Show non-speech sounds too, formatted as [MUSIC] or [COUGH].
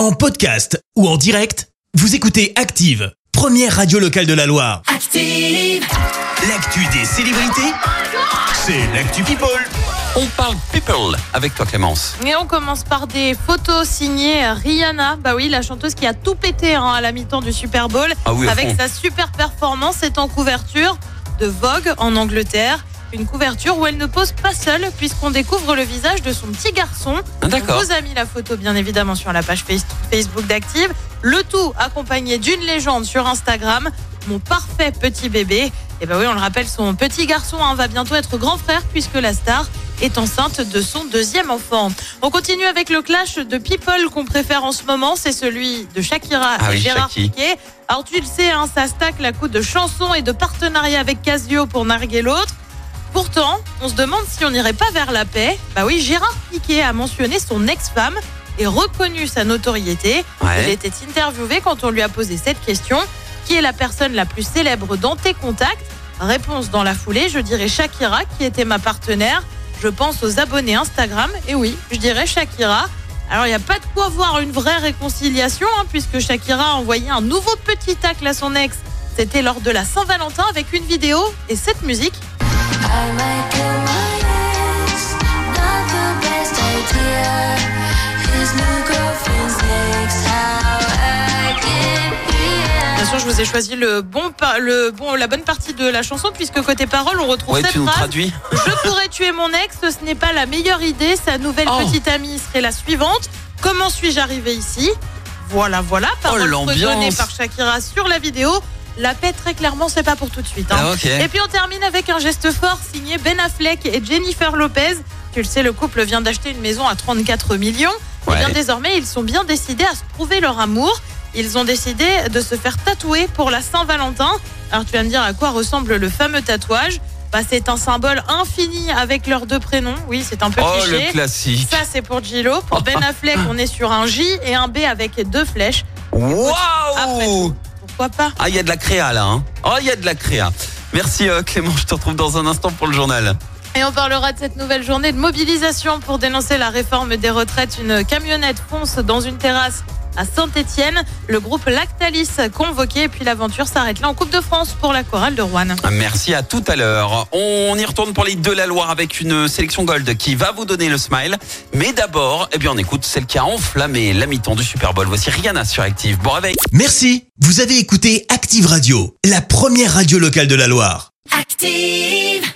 En podcast ou en direct, vous écoutez Active, première radio locale de la Loire. Active. L'actu des célébrités, c'est l'actu People. On parle people avec toi Clémence. Et on commence par des photos signées Rihanna. Bah oui, la chanteuse qui a tout pété hein, à la mi-temps du Super Bowl. Ah oui, avec fond. sa super performance, est en couverture de Vogue en Angleterre. Une couverture où elle ne pose pas seule puisqu'on découvre le visage de son petit garçon. Ah, d'accord. On vous a mis la photo bien évidemment sur la page face- Facebook d'Active. Le tout accompagné d'une légende sur Instagram. Mon parfait petit bébé. Et bah oui, on le rappelle, son petit garçon hein, va bientôt être grand frère puisque la star est enceinte de son deuxième enfant. On continue avec le clash de people qu'on préfère en ce moment, c'est celui de Shakira Ah et oui, Gérard Shaki. Piqué. Alors tu le sais, hein, ça stack à coup de chansons et de partenariats avec Casio pour narguer l'autre. Pourtant, on se demande si on n'irait pas vers la paix. Bah oui, Gérard Piqué a mentionné son ex-femme et reconnu sa notoriété. Ouais. Il était interviewé quand on lui a posé cette question. Qui est la personne la plus célèbre dans tes contacts? Réponse dans la foulée, je dirais Shakira qui était ma partenaire. Je pense aux abonnés Instagram. Et oui, je dirais Shakira. Alors, il n'y a pas de quoi voir une vraie réconciliation, hein, puisque Shakira a envoyé un nouveau petit tacle à son ex. C'était lors de la Saint-Valentin avec une vidéo et cette musique. Je vous ai choisi le bon, le bon, la bonne partie de la chanson, puisque côté parole, on retrouve Ouais, cette tu nous phrase. traduis [LAUGHS] Je pourrais tuer mon ex, ce n'est pas la meilleure idée. Sa nouvelle Oh. petite amie serait la suivante. Comment suis-je arrivé ici? Voilà, voilà. Parole Oh, par Shakira sur la vidéo. La paix, très clairement, c'est pas pour tout de suite. hein. Ah. Et puis on termine avec un geste fort signé Ben Affleck et Jennifer Lopez. Tu le sais, le couple vient d'acheter une maison à 34 millions. Et Ouais. bien désormais, ils sont bien décidés à se prouver leur amour. Ils ont décidé de se faire tatouer pour la Saint-Valentin. Alors tu vas me dire à quoi ressemble le fameux tatouage? Bah, C'est un symbole infini avec leurs deux prénoms. Oui, c'est un peu Oh cliché. le classique. Ça, c'est pour Gilo. Pour Ben [LAUGHS] Affleck, on est sur un J et un B avec deux flèches. Waouh. Ah, il y a de la créa là. Hein. Oh, il y a de la créa. Merci euh, Clément, je te retrouve dans un instant pour le journal. Et on parlera de cette nouvelle journée de mobilisation pour dénoncer la réforme des retraites. Une camionnette fonce dans une terrasse à Saint-Etienne. Le groupe Lactalis convoqué. Et puis l'aventure s'arrête là en Coupe de France pour la chorale de Rouen. Merci à tout à l'heure. On y retourne pour les de la Loire avec une sélection gold qui va vous donner le smile. Mais d'abord, eh bien, on écoute celle qui a enflammé la mi-temps du Super Bowl. Voici Rihanna sur Active. Bon réveil. Merci, vous avez écouté Active Radio, la première radio locale de la Loire. Active.